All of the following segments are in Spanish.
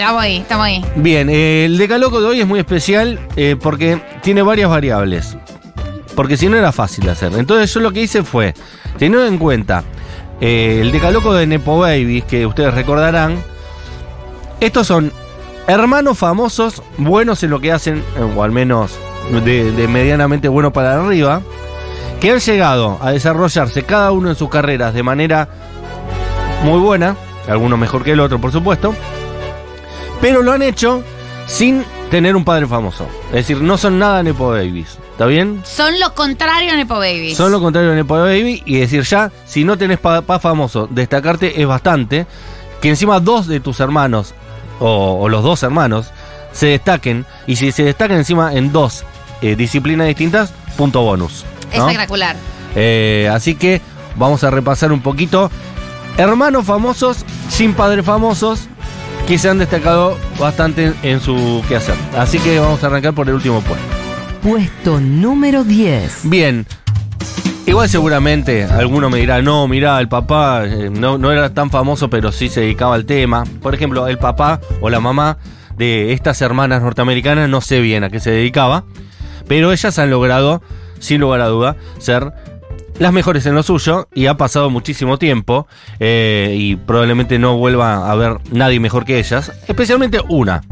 estamos ahí, estamos ahí. Bien, eh, el decaloco de hoy es muy especial eh, porque tiene varias variables. Porque si no era fácil de hacer. Entonces yo lo que hice fue, teniendo en cuenta eh, el decaloco de Nepo Babies, que ustedes recordarán, estos son hermanos famosos, buenos en lo que hacen, o al menos de, de medianamente bueno para arriba, que han llegado a desarrollarse cada uno en sus carreras de manera muy buena, alguno mejor que el otro, por supuesto, pero lo han hecho sin tener un padre famoso. Es decir, no son nada Nepo Babies. ¿Está bien? Son lo contrario a Nepo Babies. Son lo contrario de Nepo Baby y decir ya, si no tenés papá famoso, destacarte es bastante. Que encima dos de tus hermanos, o, o los dos hermanos, se destaquen. Y si se destacan encima en dos eh, disciplinas distintas, punto bonus. ¿no? Espectacular. Eh, así que vamos a repasar un poquito. Hermanos famosos sin padres famosos que se han destacado bastante en, su quehacer. Así que vamos a arrancar por el último puesto. Puesto número 10. Bien. Igual seguramente alguno me dirá, no, mirá, el papá eh, no, no era tan famoso, pero sí se dedicaba al tema. Por ejemplo, el papá o la mamá de estas hermanas norteamericanas, no sé bien a qué se dedicaba, pero ellas han logrado, sin lugar a duda, ser las mejores en lo suyo y ha pasado muchísimo tiempo eh, y probablemente no vuelva a haber nadie mejor que ellas, especialmente una,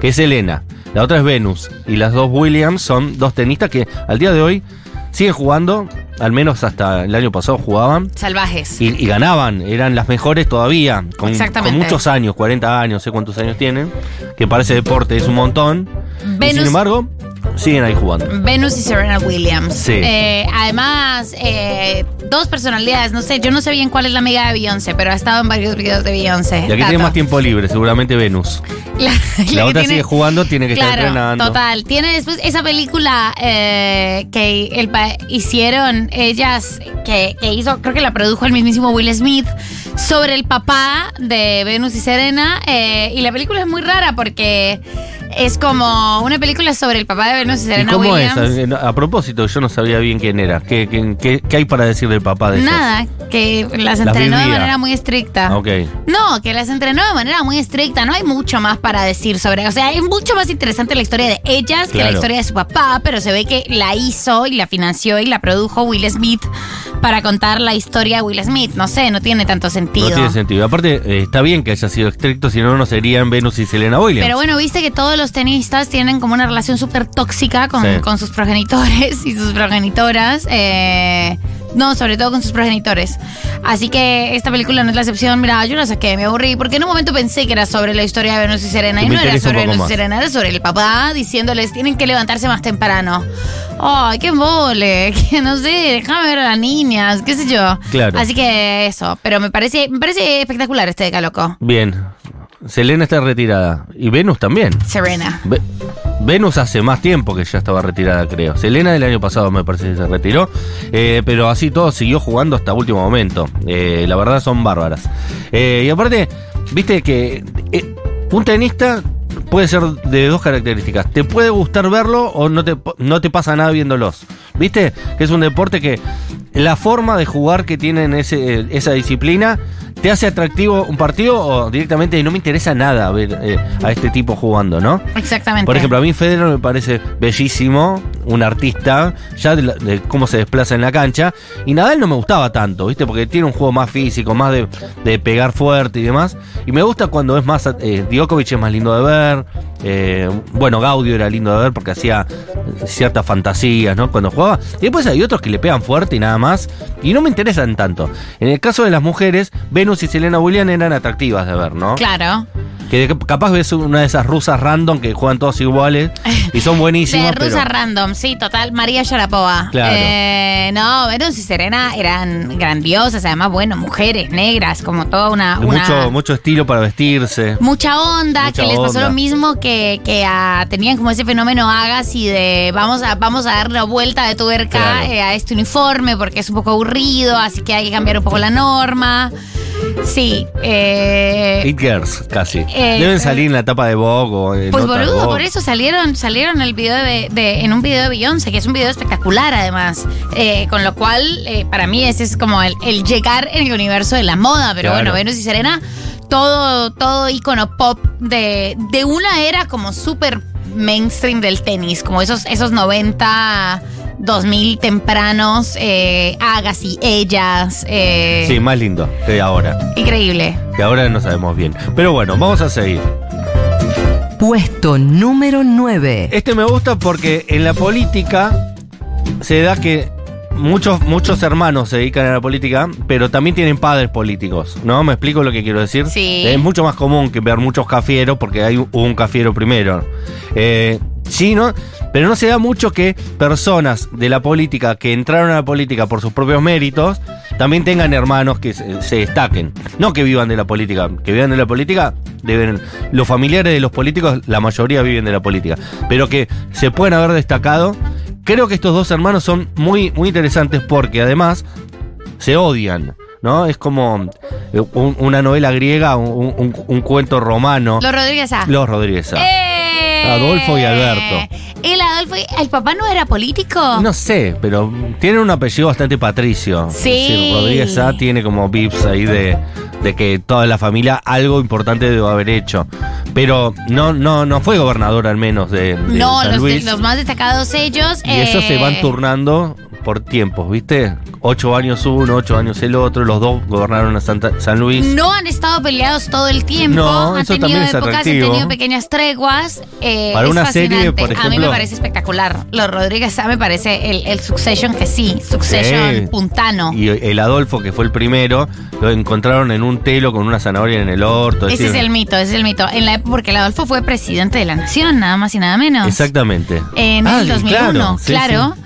que es Elena. La otra es Venus y las dos Williams son dos tenistas que al día de hoy siguen jugando, al menos hasta el año pasado jugaban. Salvajes. Y, y ganaban, eran las mejores todavía, con, Exactamente. con muchos años, 40 años, sé cuántos años tienen, que parece deporte, es un montón. Y Venus- sin embargo, siguen ahí jugando. Venus y Serena Williams. Sí. Eh, además, eh, dos personalidades. No sé, yo no sé bien cuál es la amiga de Beyoncé, pero ha estado en varios videos de Beyoncé. Y aquí Dato. tiene más tiempo libre, seguramente Venus. La, La, que otra tiene- sigue jugando, tiene que estar entrenando. total. Tiene después esa película eh, que el hicieron ellas, que, que hizo, creo que la produjo el mismísimo Will Smith, sobre el papá de Venus y Serena. eh, y la película es muy rara porque es como una película sobre el papá de Venus y ¿Y Serena cómo Williams. es? A, a propósito, yo no sabía bien quién era. ¿Qué, qué, qué- qué hay para decir papá de ellas? Nada, que las Las entrenó de manera muy estricta. Ah, Ok. No, que las entrenó de manera muy estricta. No hay mucho más para decir sobre. O sea, es mucho más interesante la historia de ellas que la historia de su papá, pero se ve que la hizo y la financió y la produjo Will Smith para contar la historia de Will Smith. No sé, no tiene tanto sentido. No tiene sentido. Aparte, eh, está bien que haya sido estricto, si no, no serían Venus y Selena Williams. Pero bueno, viste que todos los tenistas tienen como una relación súper tóxica con, Sí. con sus progenitores y sus progenitoras. eh, no, sobre todo con sus progenitores. Así que esta película no es la excepción. Mira, yo la saqué, me aburrí, porque en un momento pensé que era sobre la historia de Venus y Serena. Y no era sobre Venus y más. Serena, era sobre el papá diciéndoles tienen que levantarse más temprano. Ay, qué embole, que no sé, déjame ver a las niñas, qué sé yo. Claro. Así que eso, pero me parece, me parece espectacular este decaloco. Bien. Selena está retirada. Y Venus también. Serena. Ve- Venus hace más tiempo que ya estaba retirada, creo. Selena del año pasado me parece que se retiró. Eh, pero así todo siguió jugando hasta último momento. Eh, la verdad son bárbaras. Eh, y aparte, viste que un tenista puede ser de dos características. Te puede gustar verlo o no te, no te pasa nada viéndolos. ¿Viste? Que es un deporte que la forma de jugar que tienen ese, esa disciplina te hace atractivo un partido o directamente no me interesa nada ver eh, a este tipo jugando, ¿no? Exactamente. Por ejemplo, a mí Federer me parece bellísimo, un artista, ya de, la- de cómo se desplaza en la cancha. Y Nadal no me gustaba tanto, ¿viste? Porque tiene un juego más físico, más de, de pegar fuerte y demás. Y me gusta cuando es más. Eh, Djokovic es más lindo de ver. eh, bueno, Gaudio era lindo de ver porque hacía ciertas fantasías, ¿no? Cuando jugaba. Y después hay otros que le pegan fuerte y nada más. Y no me interesan tanto. En el caso de las mujeres, Venus y Selena Williams eran atractivas de ver, ¿no? Claro. Que de- capaz ves una de esas rusas random que juegan todos iguales y son De buenísimas. rusa pero- random, sí, total. María Sharapova. Claro. Eh, no, Venus y Serena eran grandiosas, además, bueno, mujeres negras, como toda una. de una- mucho, mucho estilo para vestirse. Mucha onda, Mucha que les pasó lo mismo que, que a- tenían como ese fenómeno Agassi de vamos a, vamos a dar una vuelta de tuerca Claro. eh, a este uniforme porque es un poco aburrido, así que hay que cambiar un poco la norma. Sí, eh, It Girls, casi. Eh, Deben salir en la tapa de Vogue o en Pues boludo, Vogue. por eso salieron, salieron el video de, de- en un video de Beyoncé, que es un video espectacular además. Eh, con lo cual, eh, para mí ese es como el, el llegar en el universo de la moda. Pero Claro. bueno, Venus y Serena todo, todo ícono pop de, de una era como súper mainstream del tenis, como esos, esos 90, 2000 tempranos, eh, Agassi, ellas. eh, Sí, más lindo que ahora. Increíble. Que ahora no sabemos bien. Pero bueno, vamos a seguir. Puesto número 9. Este me gusta porque en la política se da que muchos, muchos hermanos se dedican a la política, pero también tienen padres políticos, ¿no? ¿Me explico lo que quiero decir? Sí. Es mucho más común que ver muchos cafieros porque hay un, un cafiero primero. Eh, sí, ¿no? Pero no se da mucho que personas de la política que entraron a la política por sus propios méritos también tengan hermanos que se, se destaquen. No que vivan de la política, que vivan de la política deben los familiares de los políticos, la mayoría viven de la política, pero que se pueden haber destacado. Creo que estos dos hermanos son muy, muy interesantes porque además se odian, ¿no? Es como eh, un- una novela griega, un, un- un cuento romano. Los Rodríguez A. Los Rodríguez. A. ¡Eh! Adolfo y Alberto. El Adolfo, y- ¿el papá no era político? No sé, pero tienen un apellido bastante patricio. Sí. Es decir, Rodríguez A tiene como vips ahí de, de que toda la familia algo importante debe haber hecho. Pero no, no, no fue gobernador al menos de, de No, San los, Luis. los más destacados ellos. y ellos se eh, van turnando por tiempos, ¿viste? Ocho años uno, ocho años el otro, los dos gobernaron a Santa- San Luis. No han estado peleados todo el tiempo. No, han eso tenido también es épocas, han tenido pequeñas treguas. eh, Para es una serie, por A mí me ejemplo- parece espectacular. Los Rodríguez A me parece el, el Succession que sí. Succession Sí. puntano. Y el Adolfo, que fue el primero, lo encontraron en un telo con una zanahoria en el orto. Ese es el mito, ese es el mito. En la época, porque el Adolfo fue presidente de la nación, nada más y nada menos. Exactamente. En Ah, el 2001, sí, claro. sí.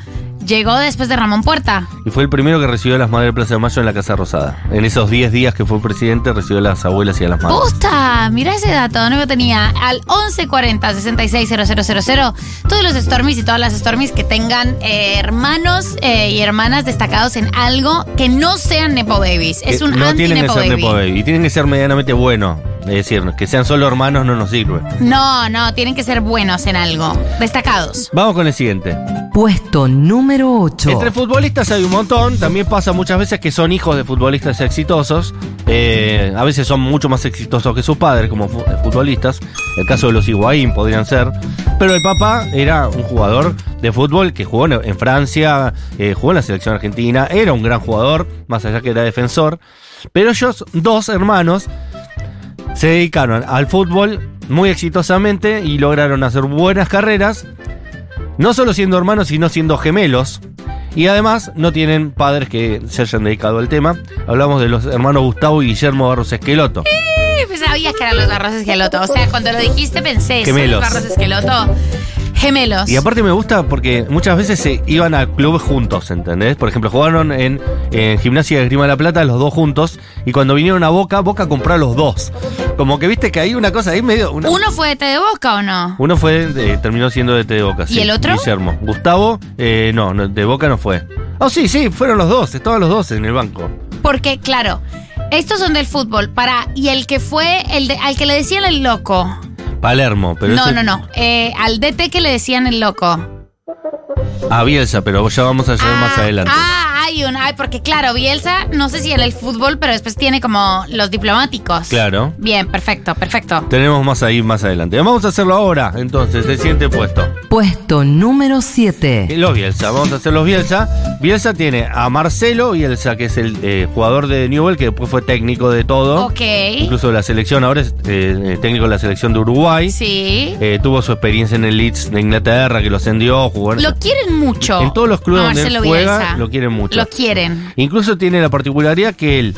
Llegó después de Ramón Puerta. Y fue el primero que recibió a las madres de Plaza de Mayo en la Casa Rosada. En esos 10 días que fue presidente, recibió a las abuelas y a las madres. ¡Posta! Mira ese dato, no lo tenía. Al 1140 660000 todos los Stormies y todas las Stormies que tengan eh, hermanos eh, y hermanas destacados en algo que no sean Nepo Babies. Es Que un no anti-Nepo ser Baby. Nepo Baby. Y tienen que ser medianamente buenos. Es decir, que sean solo hermanos no nos sirve. No, no, tienen que ser buenos en algo. Destacados. Vamos con el siguiente. Puesto número 8. Entre futbolistas hay un montón. También pasa muchas veces que son hijos de futbolistas exitosos. Eh, a veces son mucho más exitosos que sus padres como fu- futbolistas. El caso de los Higuaín podrían ser. Pero el papá era un jugador de fútbol que jugó en, en Francia, eh, jugó en la selección argentina. Era un gran jugador, más allá que era defensor. Pero ellos, dos hermanos, se dedicaron al fútbol muy exitosamente y lograron hacer buenas carreras, no solo siendo hermanos, sino siendo gemelos. Y además no tienen padres que se hayan dedicado al tema. Hablamos de los hermanos Gustavo y Guillermo Barros Esqueloto. Pues sabías que eran los Barros Esqueloto. O sea, cuando lo dijiste pensé, son los Barros Esqueloto. Gemelos. Y aparte me gusta porque muchas veces se iban al club juntos, ¿entendés? Por ejemplo, jugaron en, en Gimnasia de Grima de la Plata los dos juntos y cuando vinieron a Boca, Boca compró a los dos. Como que viste que hay una cosa ahí medio... una- ¿Uno fue de T de Boca o no? Uno fue, eh, terminó siendo de T de Boca. ¿Y sí, el otro? Guillermo. Gustavo, eh, no, no, de Boca no fue. Oh, sí, sí, fueron los dos, estaban los dos en el banco. Porque, claro, estos son del fútbol. Para, y el que fue, el de, al que le decían el loco. Palermo, pero no, ese- no, no. Eh, al DT que le decían el loco. Ah, Bielsa, pero ya vamos a llegar más Ah, adelante. Ah, hay un. Ay, porque claro, Bielsa, no sé si en el fútbol, pero después tiene como los diplomáticos. Claro. Bien, perfecto, perfecto. Tenemos más ahí más adelante. Vamos a hacerlo ahora, entonces, el siguiente puesto. Puesto número 7. Los Bielsa, vamos a hacer los Bielsa. Bielsa tiene a Marcelo Bielsa, que es el eh, jugador de Newell, que después fue técnico de todo. Ok. Incluso de la selección, ahora es eh, eh, técnico de la selección de Uruguay. Sí. Eh, tuvo su experiencia en el Leeds de Inglaterra, que lo ascendió, jugó en, Lo quieren mucho. en todos los clubes a donde él juega, Bielsa. lo quieren mucho. Lo quieren. Incluso tiene la particularidad que él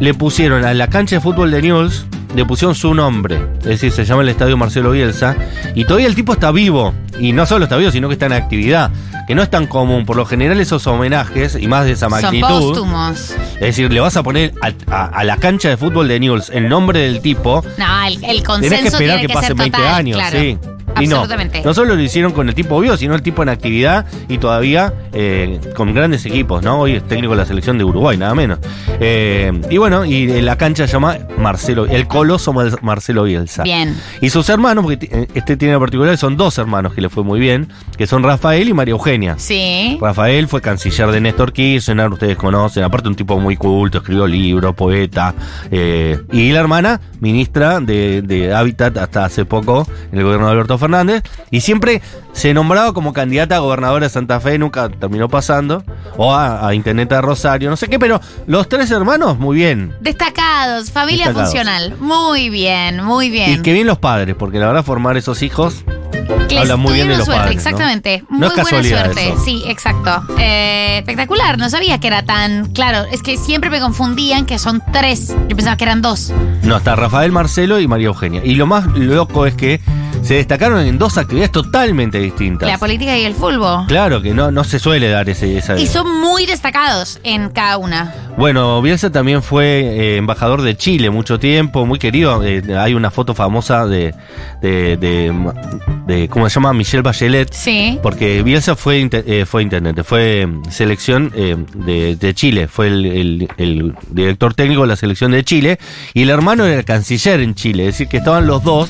le pusieron a la cancha de fútbol de Newell's, le pusieron su nombre. Es decir, se llama el Estadio Marcelo Bielsa. Y todavía el tipo está vivo. Y no solo está vivo, sino que está en actividad. Que no es tan común. Por lo general esos homenajes, y más de esa Son magnitud. póstumos. Es decir, le vas a poner a, a- a la cancha de fútbol de Newell's el nombre del tipo. No, el, el Tenés consenso que esperar tiene que, pasen ser 20 total, años, claro. sí. Y no, Absolutamente. no solo lo hicieron con el tipo vivo, sino el tipo en actividad y todavía eh, con grandes equipos, ¿no? Hoy es técnico de la selección de Uruguay, nada menos. Eh, y bueno, y la cancha se llama Marcelo, el coloso Mar- Marcelo Bielsa. Bien. Y sus hermanos, porque eh, este tiene en particular, son dos hermanos que le fue muy bien, que son Rafael y María Eugenia. Sí. Rafael fue canciller de Néstor Kirchner, ustedes conocen, aparte un tipo muy culto, escribió libros, poeta. eh, y la hermana, ministra de, de Hábitat hasta hace poco en el gobierno de Alberto Fernández. Y siempre se nombraba como candidata a gobernadora de Santa Fe, nunca terminó pasando. O a, a intendente de Rosario, no sé qué, pero los tres hermanos, muy bien. Destacados, familia Destacados. funcional. Muy bien, muy bien. Y que bien los padres, porque la verdad formar esos hijos les habla muy bien de los suerte, padres, exactamente. No Muy buena suerte. eso. Sí, exacto. Eh, espectacular, no sabía que era tan. Claro, es que siempre me confundían que son tres. Yo pensaba que eran dos. No, está Rafael Marcelo y María Eugenia. Y lo más loco es que se destacaron en dos actividades totalmente distintas. La política y el fútbol. Claro que no, no se suele dar ese, esa. Y son muy destacados en cada una. Bueno, Bielsa también fue eh, embajador de Chile mucho tiempo, muy querido. Eh, hay una foto famosa de, de, de, de- ¿cómo se llama? Michelle Bachelet. Sí. Porque Bielsa fue, eh, fue intendente, fue mm, selección de, de Chile, fue el, el- el director técnico de la selección de Chile y el hermano era el canciller en Chile, es decir, que estaban los dos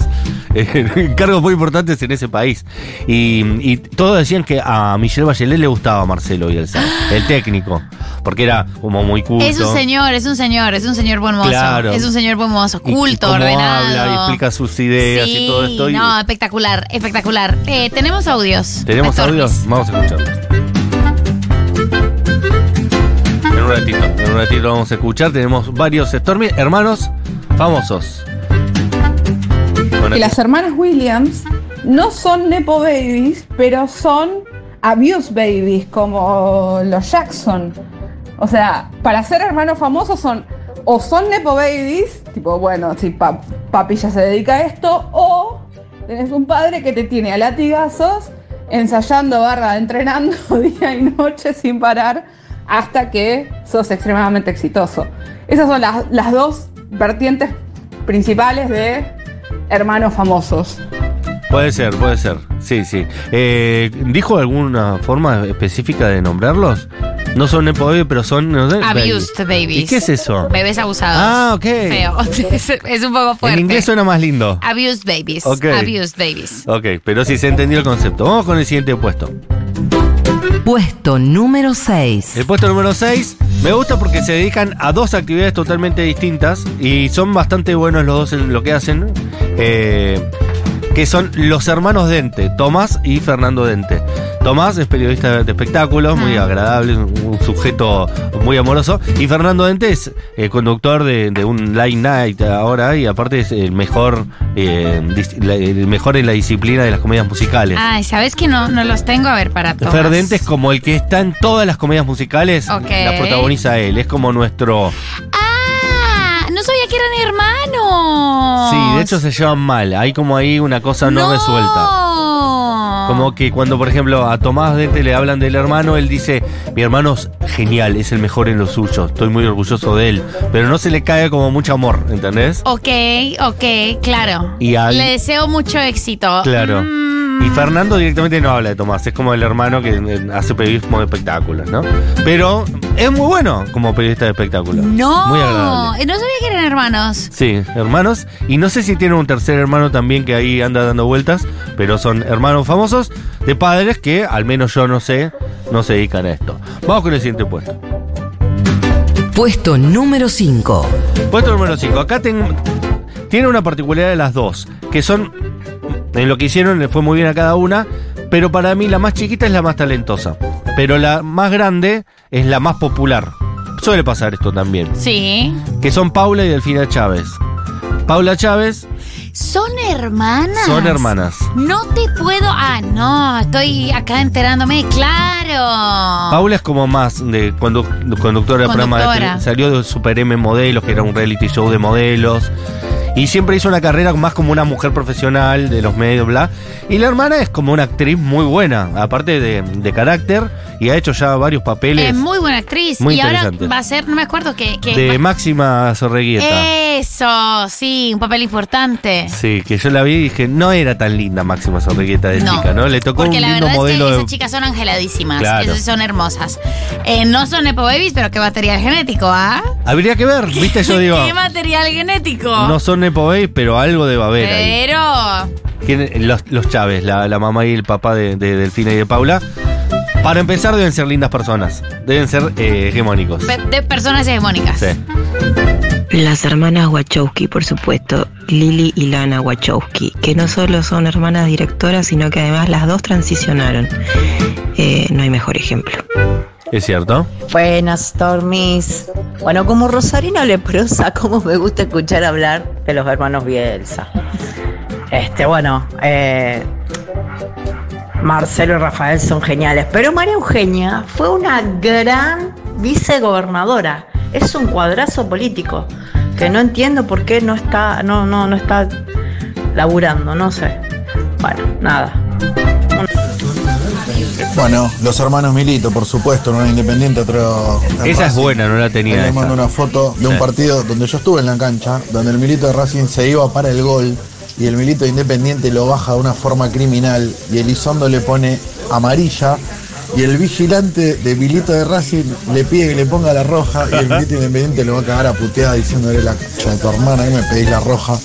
en cargos muy importantes en ese país. Y, y todos decían que a Michelle Bachelet le gustaba Marcelo Bielsa, el técnico, porque era como muy culto. Es un señor, es un señor, es un señor buen mozo. Claro. Es un señor buen mozo, Y- y culto, cómo ordenado. habla y explica sus ideas sí, y todo esto. y- No, espectacular, espectacular. Eh, tenemos audios. ¿Tenemos audios? Vamos a escucharlos. En un ratito, en un ratito vamos a escuchar. Tenemos varios Stormy, hermanos famosos. Que las hermanas Williams no son Nepo Babies, pero son Abuse Babies, como los Jackson. O sea, para ser hermanos famosos son o son Nepo Babies, tipo, bueno, si pa- papi ya se dedica a esto, o tenés un padre que te tiene a latigazos ensayando barra entrenando día y noche sin parar hasta que sos extremadamente exitoso. Esas son las, las dos vertientes principales de hermanos famosos. puede ser, puede ser. Sí, sí. Eh, ¿Dijo alguna forma específica de nombrarlos? No son Nepo Baby, pero son. no sé, Abused baby. babies. ¿Y qué es eso? Bebés abusados. Ah, ok. Feo. Es, es un poco fuerte. En inglés suena más lindo. Abused babies. Ok. Abused babies. Ok, pero sí se entendió el concepto. Vamos con el siguiente puesto. Puesto número 6. El puesto número 6 me gusta porque se dedican a dos actividades totalmente distintas y son bastante buenos los dos en lo que hacen. eh, que son los hermanos Dente, Tomás y Fernando Dente. Tomás es periodista de espectáculos, muy Ah. agradable, un, sujeto muy amoroso. Y Fernando Dente es eh, conductor de, de un Light Night ahora y aparte es el mejor, eh, el mejor en la disciplina de las comedias musicales. Ay, ¿sabes que no, no los tengo? A ver, para todos. Fer Dente es como el que está en todas las comedias musicales, Ok. la protagoniza él, es como nuestro... Ah, no sabía que eran hermanos. Sí, de hecho se llevan mal, hay como ahí una cosa no, resuelta. Como que cuando, por ejemplo, a Tomás Dente le hablan del hermano, él dice, mi hermano es genial, es el mejor en lo suyo, estoy muy orgulloso de él, pero no se le cae como mucho amor, ¿entendés? Ok, ok, claro. Y al- Le deseo mucho éxito. Claro. Mm. Y Fernando directamente no habla de Tomás, es como el hermano que eh, hace periodismo de espectáculos, ¿no? Pero es muy bueno como periodista de espectáculos. No, Muy agradable. no sabía que eran hermanos. Sí, hermanos. Y no sé si tienen un tercer hermano también que ahí anda dando vueltas, pero son hermanos famosos de padres que, al menos yo no sé, no se dedican a esto. Vamos con el siguiente puesto. Puesto número 5. Puesto número 5. Acá ten- tiene una particularidad de las dos, que son, en lo que hicieron le fue muy bien a cada una, pero para mí la más chiquita es la más talentosa. Pero la más grande es la más popular. Suele pasar esto también. Sí. Que son Paula y Delfina Chávez. Paula Chávez ¿Son hermanas? son hermanas. No te puedo. Ah, no, estoy acá enterándome. Claro. Paula es como más de condu- conductora del programa de Conductora. salió de Super M Modelos, que era un reality show de modelos. Y siempre hizo una carrera más como una mujer profesional de los medios, bla. Y la hermana es como una actriz muy buena, aparte de, de carácter, y ha hecho ya varios papeles Es muy buena actriz. Muy y ahora va a ser, no me acuerdo que. que de Máxima Sorreguieta. Eso, sí, un papel importante. Sí, que yo la vi y dije, no era tan linda Máxima Sorreguieta de chica, ¿no? Le tocó porque un la lindo verdad modelo es que de... esas chicas son angeladísimas. Claro. Esas son hermosas. Eh, no son Nepo Babies, pero qué material genético, ¿ah? Habría que ver, viste, yo digo, ¿Qué material genético? no son Nepo Babies, pero algo debe haber ahí. pero. Los, los Chávez, la, la mamá y el papá de, de Delfina y de Paula. Para empezar, deben ser lindas personas. Deben ser eh, hegemónicos. pe- De personas hegemónicas. Sí. Las hermanas Wachowski, por supuesto, Lily y Lana Wachowski, que no solo son hermanas directoras, sino que además las dos transicionaron. Eh, no hay mejor ejemplo. Es cierto. Buenas, Stormis. Bueno, como Rosarina Leprosa, como me gusta escuchar hablar de los hermanos Bielsa. Este, bueno, eh, Marcelo y Rafael son geniales, pero María Eugenia fue una gran vicegobernadora. Es un cuadrazo político que no entiendo por qué no está, no, no, no está laburando, no sé. Bueno, nada. Bueno, los hermanos Milito, por supuesto, uno independiente, otro. Esa es buena, no la tenía esa. mando una foto de un Sí. partido donde yo estuve en la cancha, donde el Milito de Racing se iba para el gol y el Milito de Independiente lo baja de una forma criminal y Elizondo le pone amarilla y el vigilante de Milito de Racing le pide que le ponga la roja y el Milito Independiente lo va a cagar a puteada diciéndole la de tu hermana que me pedís la roja.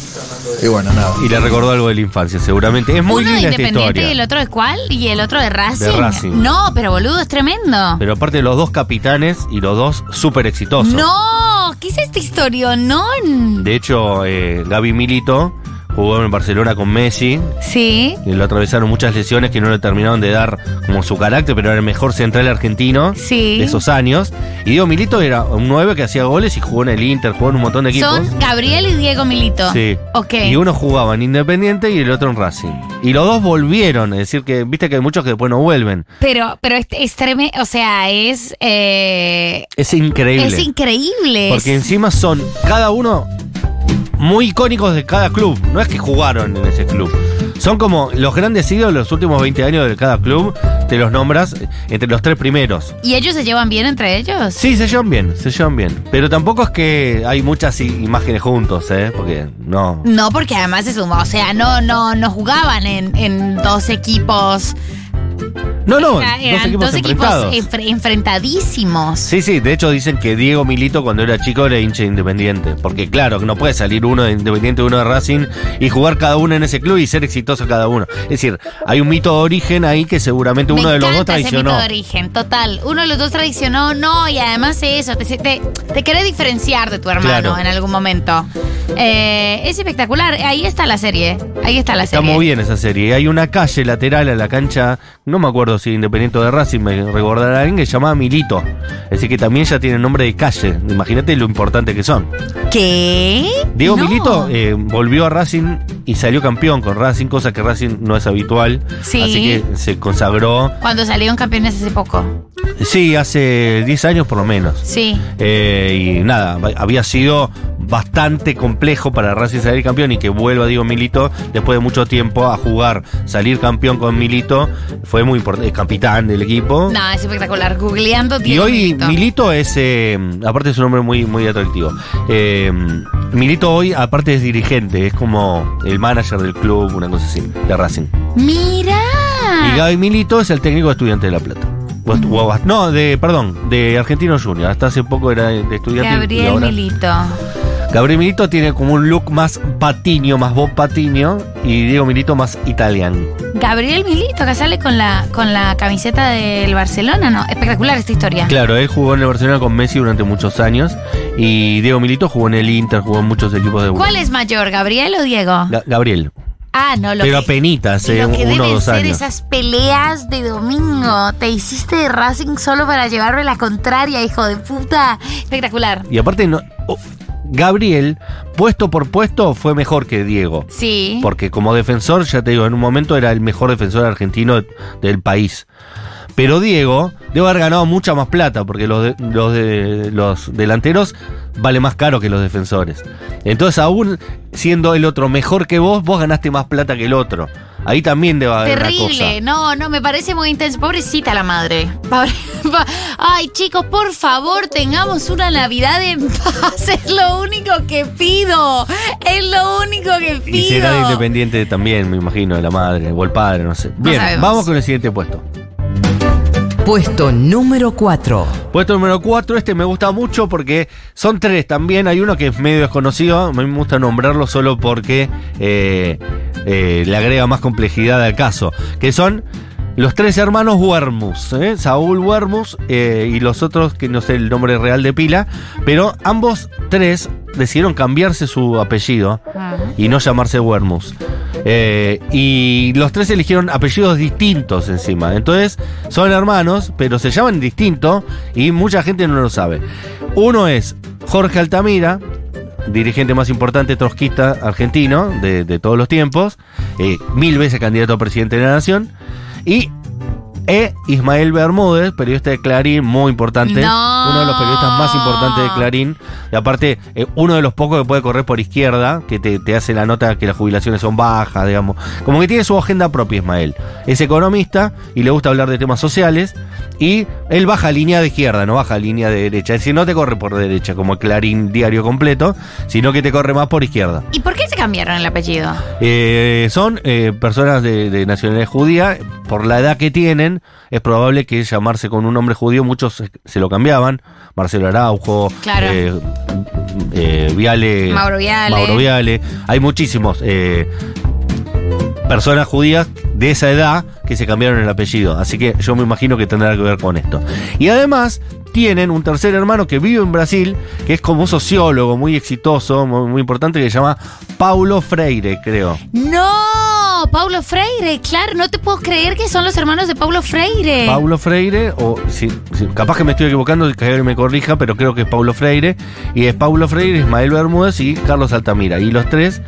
Y bueno, nada. Y le recordó algo de la infancia, seguramente. Es muy Uno de linda esta Independiente historia. y el otro de cuál? ¿Y el otro de Racing? De Racing. No, pero boludo, es tremendo. Pero aparte los dos capitanes y los dos súper exitosos. No, ¿qué es esta historia? No. De hecho, eh, Gaby Milito jugó en Barcelona con Messi. Sí. Y lo atravesaron muchas lesiones que no le terminaron de dar como su carácter, pero era el mejor central argentino Sí. de esos años. Y Diego Milito era un 9 que hacía goles y jugó en el Inter, jugó en un montón de equipos. Son Gabriel y Diego Milito. Sí. Ok. Y uno jugaba en Independiente y el otro en Racing. Y los dos volvieron, es decir, que viste que hay muchos que después no vuelven. Pero, pero es, es tremendo, o sea, es, eh, Es increíble. es increíble. Porque encima son cada uno muy icónicos de cada club. No es que jugaron en ese club. Son como los grandes ídolos de los últimos 20 años de cada club. Te los nombras entre los tres primeros. ¿Y ellos se llevan bien entre ellos? Sí, se llevan bien, se llevan bien. Pero tampoco es que hay muchas imágenes juntos, ¿eh? Porque no. No, porque además es un, o sea, no, no, no jugaban en, en dos equipos. No, no, Era- dos eran equipos dos equipos enfrentados. enfre- enfrentadísimos. Sí, sí, de hecho dicen que Diego Milito cuando era chico era hincha de Independiente. Porque claro, no puede salir uno de Independiente y uno de Racing y jugar cada uno en ese club y ser exitoso cada uno. Es decir, hay un mito de origen ahí que seguramente uno Me de los dos encanta ese mito traicionó. de origen, total. Uno de los dos traicionó, no, y además eso, te, te, te querés diferenciar de tu hermano Claro. en algún momento. Eh, es espectacular, ahí está la serie, ahí está la Está serie. muy bien esa serie. Hay una calle lateral a la cancha, no me acuerdo si Independiente de Racing, me recordará alguien que se llamaba Milito. Decir, que también ya tiene nombre de calle. Imagínate lo importante que son. ¿Qué? Diego No. Milito eh, volvió a Racing y salió campeón con Racing, cosa que Racing no es habitual. Sí. Así que se consagró. Cuando salieron campeones hace poco. Sí, hace 10 años por lo menos. Sí. Eh, y nada, había sido bastante complejo para Racing salir campeón y que vuelva Diego Milito después de mucho tiempo a jugar, salir campeón con Milito, fue muy importante, es capitán del equipo. No, es espectacular. Googleando Y hoy Milito. Milito, es, eh, aparte es un hombre muy, muy atractivo. Eh, Milito hoy, aparte es dirigente, es como el manager del club, una cosa así, de Racing. Mira. Y Gaby Milito es el técnico de Estudiante de La Plata. O estu- o- no, de, perdón, de Argentino Junior. Hasta hace poco era de estudiante. y Gabriel ahora- Milito. Gabriel Milito tiene como un look más patiño, más Bob Patiño, y Diego Milito más italiano. Gabriel Milito, que sale con la, con la camiseta del Barcelona, ¿no? Espectacular esta historia. Claro, él jugó en el Barcelona con Messi durante muchos años, y Diego Milito jugó en el Inter, jugó en muchos equipos de Europa. ¿Cuál es mayor, Gabriel o Diego? Ga- Gabriel. Ah, no, lo Pero que, apenitas, eh, lo que uno o deben dos ser años. esas peleas de domingo. Te hiciste de Racing solo para llevarme la contraria, hijo de puta. Espectacular. Y aparte, no, oh, Gabriel, puesto por puesto, fue mejor que Diego. Sí. Porque como defensor, ya te digo, en un momento era el mejor defensor argentino del país. Pero Diego debe haber ganado mucha más plata, porque los, de- los, de- los delanteros vale más caro que los defensores. Entonces, aún siendo el otro mejor que vos, vos ganaste más plata que el otro. Ahí también debe haber una cosa. Terrible, no, no, me parece muy intenso. Pobrecita la madre. Pobre- pa- Ay, chicos, por favor, tengamos una Navidad en paz. Es lo único que pido. Es lo único que pido. Y será de independiente también, me imagino, de la madre o el padre, no sé. Bien, vamos con el siguiente puesto. Puesto número 4. Puesto número 4, este me gusta mucho porque son tres también. Hay uno que es medio desconocido. A mí me gusta nombrarlo solo porque eh, eh, le agrega más complejidad al caso. Que son los tres hermanos Wermus. ¿eh? Saúl Wermus eh, y los otros, que no sé el nombre real de pila. Pero ambos tres decidieron cambiarse su apellido y no llamarse Wermus. Eh, y los tres eligieron apellidos distintos encima. Entonces son hermanos, pero se llaman distinto y mucha gente no lo sabe. Uno es Jorge Altamira, dirigente más importante trotskista argentino de, de todos los tiempos, mil veces candidato a presidente de la nación. Y e Ismael Bermúdez, periodista de Clarín, muy importante. No. Uno de los periodistas más importantes de Clarín. Y aparte, eh, uno de los pocos que puede correr por izquierda, que te, te hace la nota que las jubilaciones son bajas, digamos. Como que tiene su agenda propia, Ismael. Es economista y le gusta hablar de temas sociales. Y él baja línea de izquierda, no baja línea de derecha. Es decir, no te corre por derecha como Clarín diario completo, sino que te corre más por izquierda. ¿Y por qué se cambiaron el apellido? Eh, son eh, personas de, de nacionalidad judía. Por la edad que tienen, es probable que llamarse con un nombre judío, muchos se, se lo cambiaban. Marcelo Araujo, Claro. eh, eh, Viale, Mauro Viale. Mauro Viale. Hay muchísimos eh, personas judías de esa edad que se cambiaron el apellido. Así que yo me imagino que tendrá que ver con esto. Y además tienen un tercer hermano que vive en Brasil, que es como un sociólogo muy exitoso, muy, muy importante, que se llama Paulo Freire, creo. No, Paulo Freire, claro, no te puedo creer que son los hermanos de Paulo Freire. Paulo Freire, o si, si- capaz que me estoy equivocando, que me corrija, pero creo que es Paulo Freire. Y es Paulo Freire, Ismael Bermúdez y Carlos Altamira. Y los tres.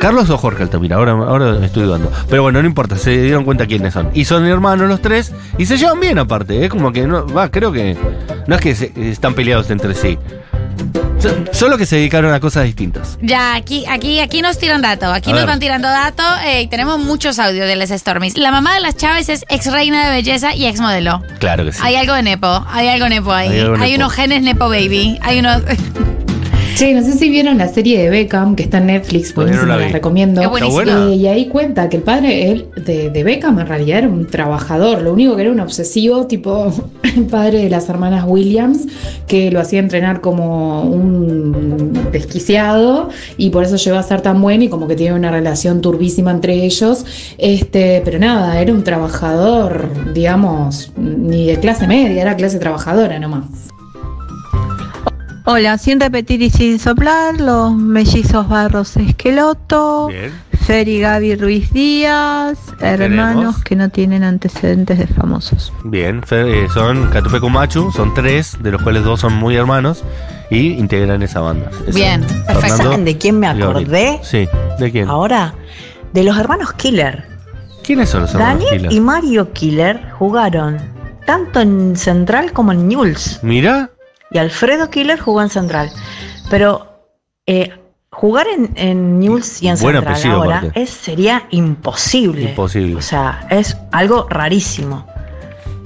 Carlos o Jorge Altamira, ahora, ahora estoy dudando. Pero bueno, no importa, se dieron cuenta quiénes son. Y son hermanos los tres, y se llevan bien aparte. Es como que no, va, creo que. No es que se- están peleados entre sí. So- Solo que se dedicaron a cosas distintas. Ya, aquí, aquí, aquí nos tiran datos, aquí A nos ver. van tirando datos eh, y tenemos muchos audios de las Stormies. La mamá de las Chávez es ex reina de belleza y ex modelo. Claro que sí. Hay algo de Nepo, hay algo Nepo ahí. Hay Hay, algo Nepo. unos genes Nepo Baby. Hay unos. Che, no sé si vieron la serie de Beckham que está en Netflix, Todavía no buenísima, la recomiendo. Es buenísima. Eh, y ahí cuenta que el padre él, de, de Beckham en realidad era un trabajador, lo único que era un obsesivo, tipo el padre de las hermanas Williams, que lo hacía entrenar como un desquiciado y por eso llegó a ser tan bueno y como que tiene una relación turbísima entre ellos. Este, pero nada, era un trabajador, digamos, ni de clase media, era clase trabajadora nomás. Hola, sin repetir y sin soplar, los mellizos Barros Esqueloto, Bien. Fer y Gaby Ruiz Díaz, hermanos tenemos? que no tienen antecedentes de famosos. Bien, eh, son Catupecu Machu, son tres, de los cuales dos son muy hermanos y integran esa banda. Bien, perfecto. ¿Saben de quién me acordé? Sí, ¿de quién? Ahora, de los hermanos Killer. ¿Quiénes son los hermanos Daniel Killer? y Mario Killer jugaron tanto en Central como en Newell's. Mira, Y Alfredo Killer jugó en Central. Pero eh, jugar en, en Newell's y en Buen Central apellido, ahora es, sería imposible. Imposible. O sea, es algo rarísimo.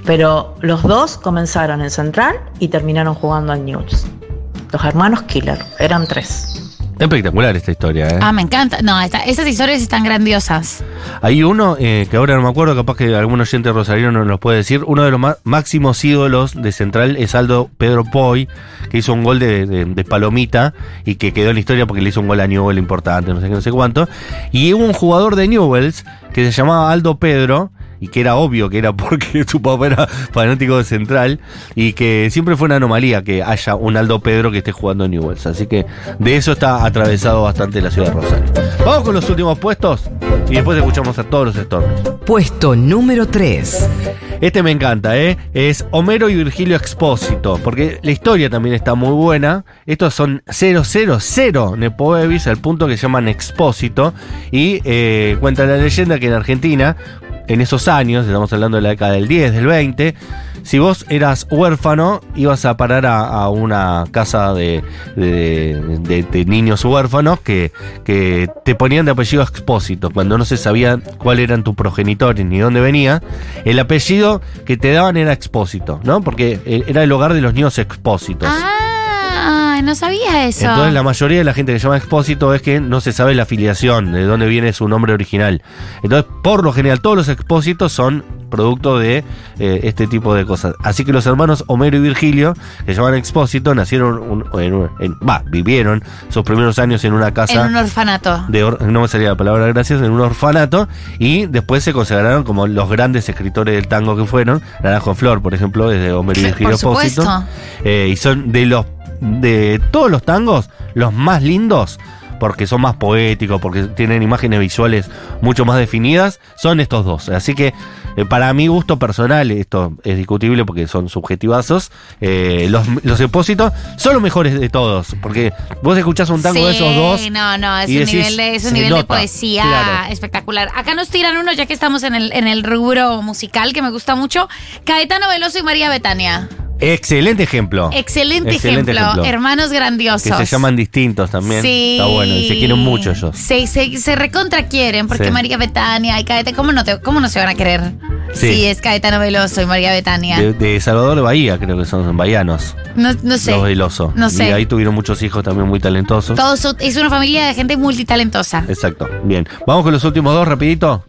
Pero los dos comenzaron en Central y terminaron jugando en Newell's. Los hermanos Killer, eran tres. Espectacular esta historia, ¿eh? Ah, me encanta. No, esta- esas historias están grandiosas. Hay uno eh, que ahora no me acuerdo, capaz que algún oyente rosarino nos lo puede decir. Uno de los máximos ídolos de Central es Aldo Pedro Poy, que hizo un gol de, de- de palomita y que quedó en la historia porque le hizo un gol a Newell importante, no sé qué, no sé cuánto. Y hubo un jugador de Newells que se llamaba Aldo Pedro. Y que era obvio que era porque su papá era fanático de Central. Y que siempre fue una anomalía que haya un Aldo Pedro que esté jugando en Newells. Así que de eso está atravesado bastante la ciudad de Rosario. Vamos con los últimos puestos. Y después escuchamos a todos los Storms. Puesto número 3. Este me encanta, ¿eh? Es Homero y Virgilio Expósito, porque la historia también está muy buena. Estos son 000 Nepo Babies, al punto que llaman Expósito. Y eh, cuenta la leyenda que en Argentina, en esos años, estamos hablando de la década del 10, del 20, si vos eras huérfano, ibas a parar a, una casa de- de niños huérfanos que, que te ponían de apellido expósito. Cuando no se sabía cuál eran tus progenitores ni dónde venía, el apellido que te daban era expósito, ¿no? Porque eh, era el hogar de los niños expósitos. Ah, no sabía eso. Entonces la mayoría de la gente que llama expósito es que no se sabe la afiliación, de dónde viene su nombre original. Entonces, por lo general, todos los expósitos son producto de eh, este tipo de cosas. Así que los hermanos Homero y Virgilio, que llaman expósito, nacieron, un- en en- va, vivieron sus primeros años en una casa en un orfanato. de or- no me salía la palabra gracias, en un orfanato y después se consagraron como los grandes escritores del tango que fueron. Naranjo en Flor, por ejemplo, es de Homero y Virgilio. Espósito. Eh, y son de los de todos los tangos los más lindos porque son más poéticos, porque tienen imágenes visuales mucho más definidas, son estos dos. Así que eh, para mi gusto personal, esto es discutible porque son subjetivazos, eh, los, los expósitos son los mejores de todos, porque vos escuchás un tango de esos dos No, no, es un decís, nivel de, es un nivel de poesía claro. espectacular. Acá nos tiran uno, ya que estamos en el, en el rubro musical, que me gusta mucho. Caetano Veloso y María Betania. Excelente ejemplo. Excelente, Excelente ejemplo. ejemplo. Hermanos grandiosos. Que se llaman distintos también. Sí. Está bueno. Y se quieren mucho ellos. Se, se, se recontra quieren, porque Sí. María Betania y Caetano, ¿cómo no, te- ¿cómo no se van a querer? Sí. Sí, es Caetano Veloso y María Betania. De, de Salvador de Bahía, creo que son bahianos. no, no sé. Los Veloso. No sé. Y ahí tuvieron muchos hijos también muy talentosos. Todos es una familia de gente multitalentosa. Exacto. Bien. Vamos con los últimos dos, rapidito.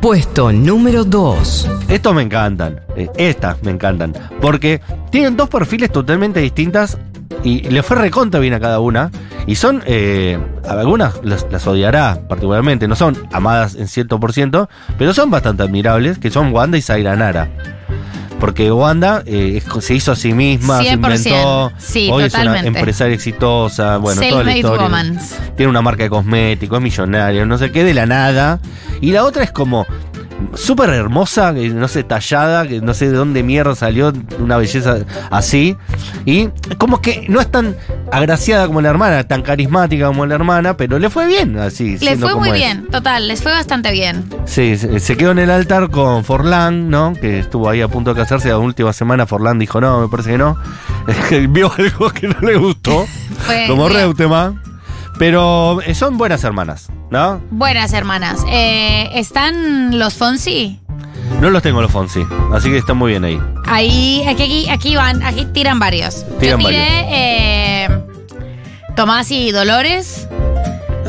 Puesto número 2. Estos me encantan. Eh, Estas me encantan. Porque tienen dos perfiles totalmente distintas y le fue recontra bien a cada una. Y son, eh, algunas las, las odiará particularmente, no son amadas en cierto por ciento, pero son bastante admirables, que son Wanda y Zaira Nara. Porque Wanda eh, se hizo a sí misma, se 100%. inventó. Sí, hoy es una empresaria exitosa, bueno, toda la historia. Tiene una marca de cosméticos, es millonaria, no sé qué, de la nada. Y la otra es como súper hermosa, que no sé, tallada, que no sé de dónde mierda salió una belleza así. Y como que no es tan agraciada como la hermana, tan carismática como la hermana, pero le fue bien así. Le fue muy es. bien, total, les fue bastante bien. Sí, se quedó en el altar con Forlán, ¿no? Que estuvo ahí a punto de casarse. La última semana Forlán dijo, no, me parece que no. Vio algo que no le gustó, como bien. Pero eh, son buenas hermanas, ¿no? Buenas hermanas. Eh, ¿Están los Fonsi? No los tengo los Fonsi, así que están muy bien ahí. Ahí, aquí, aquí, aquí van, aquí tiran varios. Tiran Yo tiré varios. eh, Tomás y Dolores,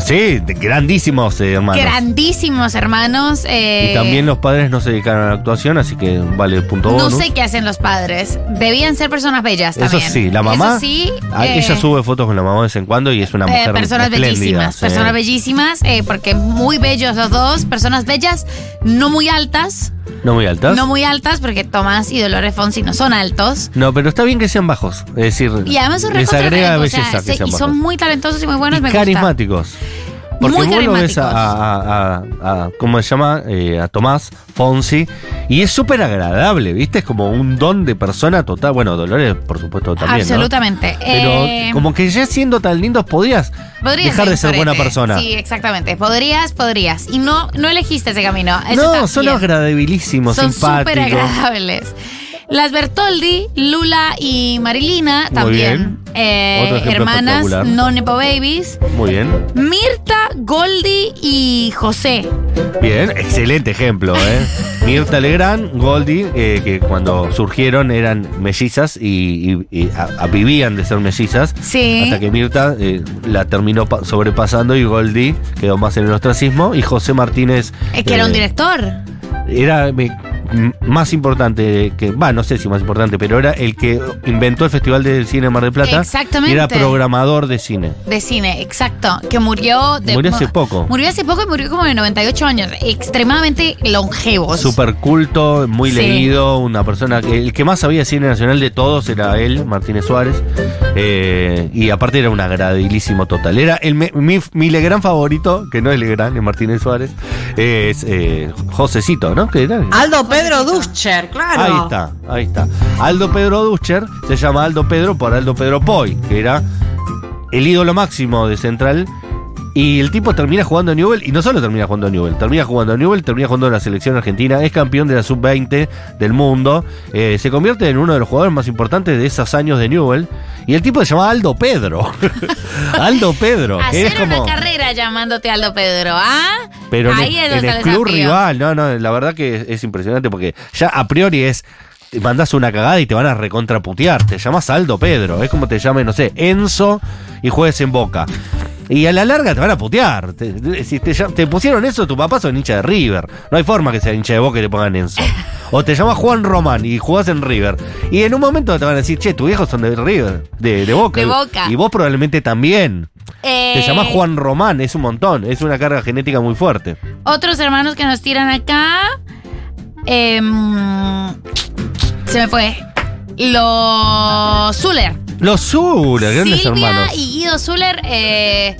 Sí, grandísimos eh, hermanos. grandísimos hermanos. eh, y también los padres no se dedicaron a la actuación, así que vale el punto No bonus. sé qué hacen los padres. Debían ser personas bellas Eso también. sí, la mamá. Eso sí. ah, eh, ella sube fotos con la mamá de vez en cuando y es una eh, mujer personas bellísimas, personas bellísimas, eh, porque muy bellos los dos, personas bellas, no muy altas, No muy altas. no muy altas, porque Tomás y Dolores Fonsi no son altos. No, pero está bien que sean bajos. Es decir, Y además son les agrega o belleza sea, que se- sean y bajos. son muy talentosos y muy buenos, Y me gusta. Porque Muy vos lo ves a, carismáticos. a- a- a- ¿cómo se llama? Eh, a Tomás Fonsi. Y es súper agradable, ¿viste? Es como un don de persona total. Bueno, Dolores, por supuesto, también. ¿no? Absolutamente. Pero Eh, como que ya siendo tan lindos podrías podrías dejar de ser buena sorete. persona. Sí, exactamente. Podrías, podrías. Y no, no elegiste ese camino. Eso no, son agradabilísimos, Son súper agradables. Las Bertoldi, Lula y Marilina Muy también. bien. eh, hermanas, no Nepo Babies. Muy bien. Mirta, Goldie y José. Bien, excelente ejemplo, ¿eh? Mirta Legrand, Goldie, eh, que cuando surgieron eran mellizas y, y- y a- a- vivían de ser mellizas. Sí. Hasta que Mirta eh, la terminó pa- sobrepasando y Goldie quedó más en el ostracismo. Y José Martínez. eh, que era un director. Era más importante que. Va, no sé si más importante, pero era el que inventó el Festival del Cine de Mar del Plata. Exactamente. Y era programador de cine. De cine, exacto. Que murió. De, Murió hace poco. Murió hace poco y murió como de 98 años. Extremadamente longevos. Super culto, muy Sí. leído, una persona que el que más sabía de cine nacional de todos era él, Martínez Suárez. Eh, y aparte era un agradabilísimo total. Era el, me- mi, mi Legrand favorito, que no es Legrand, es Martínez Suárez, es eh, Josecito, ¿no? Que era? Aldo Pedro Duscher, claro. Ahí está, ahí está. Aldo Pedro Duscher se llama Aldo Pedro por Aldo Pedro Poi, que era el ídolo máximo de Central Y el tipo termina jugando a Newell, y no solo termina jugando a Newell, termina jugando a Newell, termina jugando en la selección argentina, es campeón de la sub-20 del mundo, eh, se convierte en uno de los jugadores más importantes de esos años de Newell, y el tipo se llama Aldo Pedro. Aldo Pedro, Hacer es como... una carrera llamándote Aldo Pedro, ¿ah? Pero en, el, en club rival, no, no, la verdad que es, es impresionante porque ya a priori es. Te Mandás una cagada y te van a recontraputear. Te llamas Aldo Pedro. Es como te llames, no sé, Enzo y juegues en boca. Y a la larga te van a putear. Te- te- si te, te pusieron eso, tu papá son hincha de River. No hay forma que sea hincha de boca y te pongan Enzo. O te llamas Juan Román y jugás en River. Y en un momento te van a decir, che, tus viejos son de River, de, de boca. De Boca. Y vos probablemente también. Eh, Te llamás Juan Román, es un montón. Es una carga genética muy fuerte. Otros hermanos que nos tiran acá. em, se me fue. Los Zuller. Los Zuller, grandes Silvia hermanos. y Guido Zuller. eh,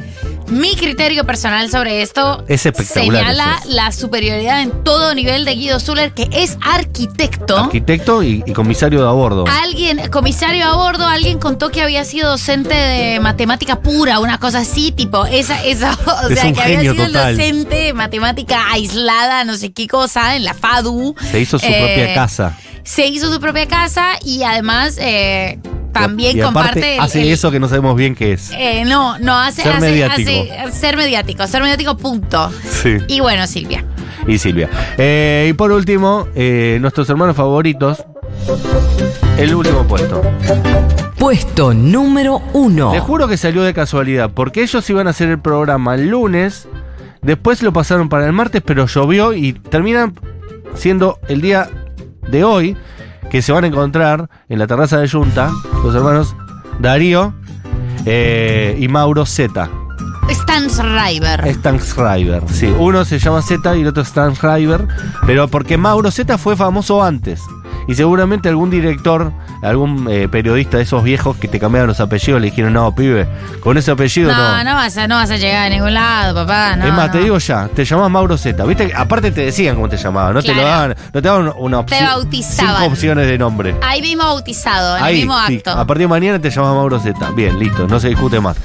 mi criterio personal sobre esto Es espectacular señala eso. la superioridad en todo nivel de Guido Zuller, que es arquitecto. Arquitecto y, y comisario de a bordo. Alguien, comisario a bordo, alguien contó que había sido docente de matemática pura, una cosa así, tipo, esa, esa, o Es sea, un que había sido total. el docente de matemática aislada, no sé qué cosa, en la FADU. Se hizo su Eh, propia casa. Se hizo su propia casa y además eh, también y aparte comparte. el- hace el- eso que no sabemos bien qué es. eh, no, no, hace, Ser hace- mediático. hace- ser mediático, ser mediático, punto. Sí. Y bueno, Silvia. Y Silvia. Eh, y por último, eh, nuestros hermanos favoritos. El último puesto. Puesto número 1. Te juro que salió de casualidad, porque ellos iban a hacer el programa el lunes, después lo pasaron para el martes, pero llovió y terminan siendo el día de hoy que se van a encontrar en la terraza de Junta los hermanos Darío eh, y Mauro Zeta. Stan Schreiber. Stan Schreiber, sí. Uno se llama Z y el otro Stan Schreiber, pero porque Mauro Z fue famoso antes. Y seguramente algún director, algún eh, periodista de esos viejos que te cambiaron los apellidos le dijeron, no, pibe, con ese apellido no. No, no vas, a, no vas a llegar a ningún lado, papá. No, es más, no. te digo ya, te llamás Mauro Z. ¿Viste? Aparte te decían cómo te llamaban, no te lo daban, no te daban una opción. bautizaban. Cinco opciones de nombre. Ahí mismo bautizado, en Ahí, el mismo sí, acto. a partir de mañana te llamas Mauro Z. Bien, listo, no se discute más.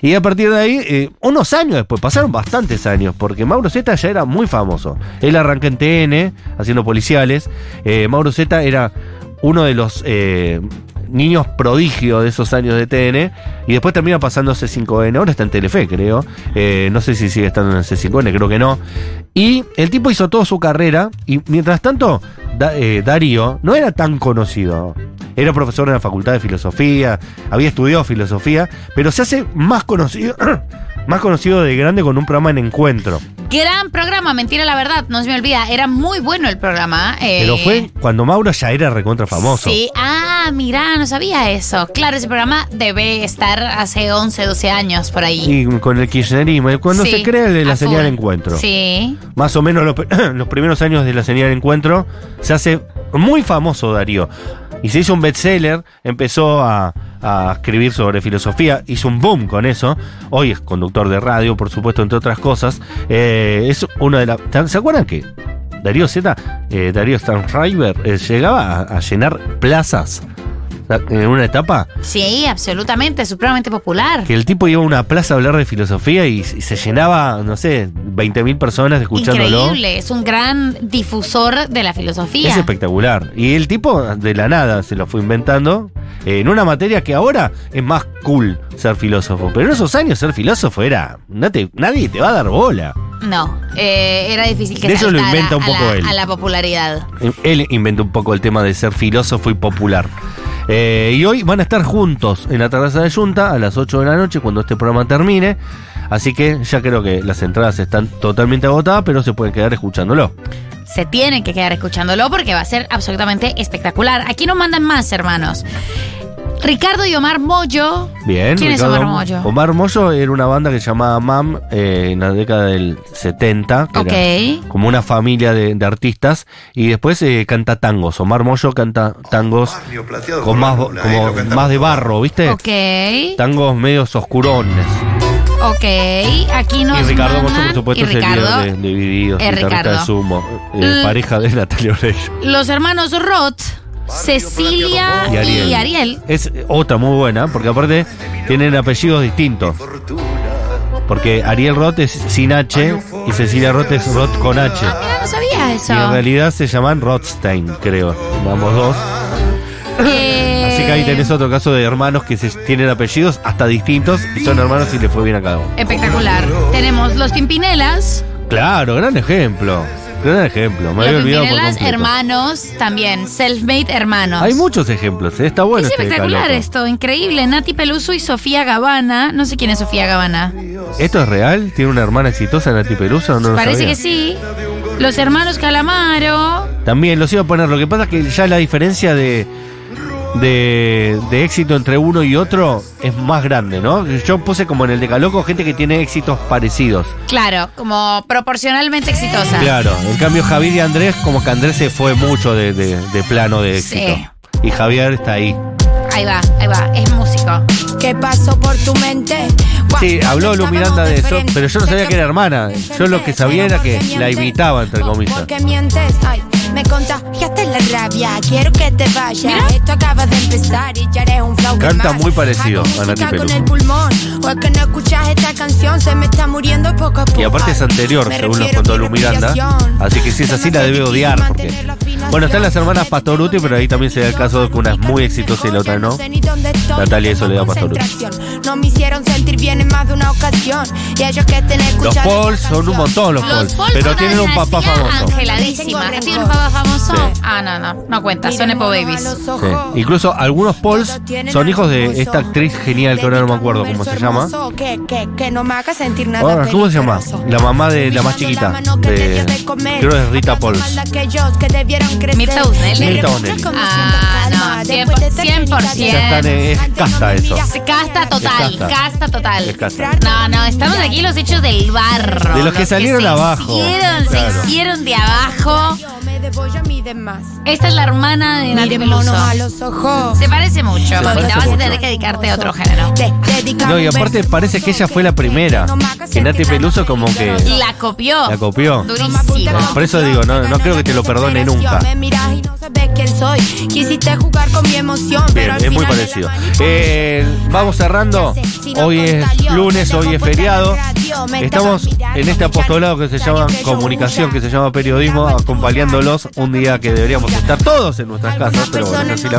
Y a partir de ahí, eh, unos años después, pasaron bastantes años, porque Mauro Z ya era muy famoso. Él arrancó en TN, haciendo policiales. Eh, Mauro Z era uno de los eh, niños prodigio de esos años de TN. Y después termina pasando a C5N. Ahora está en Telefe, creo. Eh, no sé si sigue estando en C5N, creo que no. Y el tipo hizo toda su carrera. Y mientras tanto, eh, Darío no era tan conocido. Era profesor en la Facultad de Filosofía, había estudiado filosofía, pero se hace más conocido, más conocido de grande con un programa en encuentro. Gran programa, mentira la verdad, no se me olvida. Era muy bueno el programa. eh, Pero fue cuando Mauro ya era recontra famoso. Sí, ah, mira, no sabía eso. Claro, ese programa debe estar hace 11, 12 años por ahí. Y con el kirchnerismo, cuando Sí, se crea el de la señal full. encuentro. Sí. Más o menos los, los primeros años de la señal encuentro, se hace muy famoso Darío. Y se hizo un bestseller, empezó a, a escribir sobre filosofía, hizo un boom con eso. Hoy es conductor de radio, por supuesto, entre otras cosas. Eh, es una de las. ¿Se acuerdan que Darío Z, eh, Darío Stanriver, eh, llegaba a, a llenar plazas en una etapa? Sí, absolutamente, supremamente popular. Que el tipo iba a una plaza a hablar de filosofía y, y se llenaba, no sé, 20.000 personas escuchándolo. Increíble, es un gran difusor de la filosofía. Es espectacular. Y el tipo de la nada se lo fue inventando en una materia que ahora es más cool ser filósofo. Pero en esos años ser filósofo era. no te- nadie te va a dar bola. No, eh, era difícil que De eso lo inventa un a poco la, él. a la popularidad. Él inventó un poco el tema de ser filósofo y popular. Eh, y hoy van a estar juntos en la terraza de Junta a las 8 de la noche cuando este programa termine. Así que ya creo que las entradas están totalmente agotadas, pero se pueden quedar escuchándolo. Se tienen que quedar escuchándolo porque va a ser absolutamente espectacular. Aquí nos mandan más, hermanos. Ricardo y Omar Moyo. Bien, ¿Quién es. Omar Moyo? Omar Moyo era una banda que se llamaba MAM eh, en la década del 70, que Ok. era como una familia de, de artistas, y después eh, canta tangos. Omar Moyo canta tangos con más, como más de barro, ¿viste? Ok, Tangos medios oscurones. ok. Aquí nos y Ricardo mandan- por supuesto, es el líder Ricardo, de, de Divididos, Ricardo. de Sumo, eh, pareja de Natalia Oreiro. Los hermanos Roth, Cecilia Y Ariel. y Ariel. Es otra muy buena, porque aparte tienen apellidos distintos. Porque Ariel Roth es sin H y Cecilia Roth es Roth con H. Ah, mira, no sabía eso. Y en realidad se llaman Rothstein, creo. Ambos dos. Eh, Así que ahí tenés otro caso de hermanos que se tienen apellidos hasta distintos y son hermanos y le fue bien a cada uno. Espectacular. Tenemos los Pimpinelas. Claro, gran ejemplo. Gran ejemplo. Me había olvidado por completo. hermanos también. Self-made hermanos. Hay muchos ejemplos, ¿eh? está bueno es este espectacular esto, increíble. Nati Peluso y Sofía Gavana. No sé quién es Sofía Gavana. ¿Esto es real? ¿Tiene una hermana exitosa Nati Peluso? No Parece que sí. Los hermanos Calamaro. También los iba a poner. Lo que pasa es que ya la diferencia de, de, de éxito entre uno y otro es más grande, ¿no? Yo puse como en el decaloco gente que tiene éxitos parecidos. Claro, como proporcionalmente exitosa. Claro, en cambio Javier y Andrés, como que Andrés se fue mucho de, de- de plano de Sí. éxito. Y Javier está ahí. Ahí va, ahí va. Es músico. ¿Qué pasó por tu mente? Sí, habló Lu Miranda de eso, pero yo no sabía que era hermana. Yo lo que sabía era que la imitaba, entre comillas. Me contagiaste la rabia. Quiero que te vayas. Esto acaba de empezar y ya eres un flow Canta más. muy parecido a Nati música con Peluso. el pulmón. O es que no escuchas esta canción, se me está muriendo poco a poco. Y aparte es anterior, Me según nos contó Lu Miranda. Así que si es así, la debe odiar. Porque... Bueno, están las hermanas Pastoruti, pero ahí también se da el caso de que una es muy exitosa y la otra no. Natalia y Soledad Pastoruti. No me hicieron sentir bien en más de una ocasión. Y ellos que te Los Pauls son un montón los Los Pauls. Paul Pero tienen un papá famoso. Angeladísima. ¿Tienen un papá famoso? Sí. Ah, no, no. No cuenta. Son Epo Babies. Sí. Incluso algunos Pauls son hijos de esta actriz genial que ahora no me acuerdo cómo se llama. Que, que, que no me haga sentir nada Ahora, ¿Cómo se llama? La mamá de la más chiquita. De, creo que es Rita Pauls. Mirta Usnelli. Mirta Usnelli. Ah, no. 100%. Ya están, eh, es casta eso. Casta total, Es casta. casta total. Es casta. No, no, estamos aquí los hechos del barro. De los que salieron se abajo. Hicieron, Claro. Se hicieron de abajo. Esta es la hermana de Nati Peluso. a los ojos. Se parece mucho, parece Vas a mucho. tener que dedicarte a otro género. No, y aparte parece que ella fue la primera. Que Nati Peluso como que La copió. la copió. Durísimo. Por eso digo, no, no creo que te lo perdone nunca. Me miras y no sabes quién soy. Quisiste jugar con mi emoción, Bien, pero al es muy final de la parecido. Eh, vamos cerrando. Hoy es lunes, hoy es feriado. Estamos en este apostolado que se llama comunicación, que se llama periodismo, acompañándolos un día que deberíamos estar todos en nuestras casas, pero bueno, así la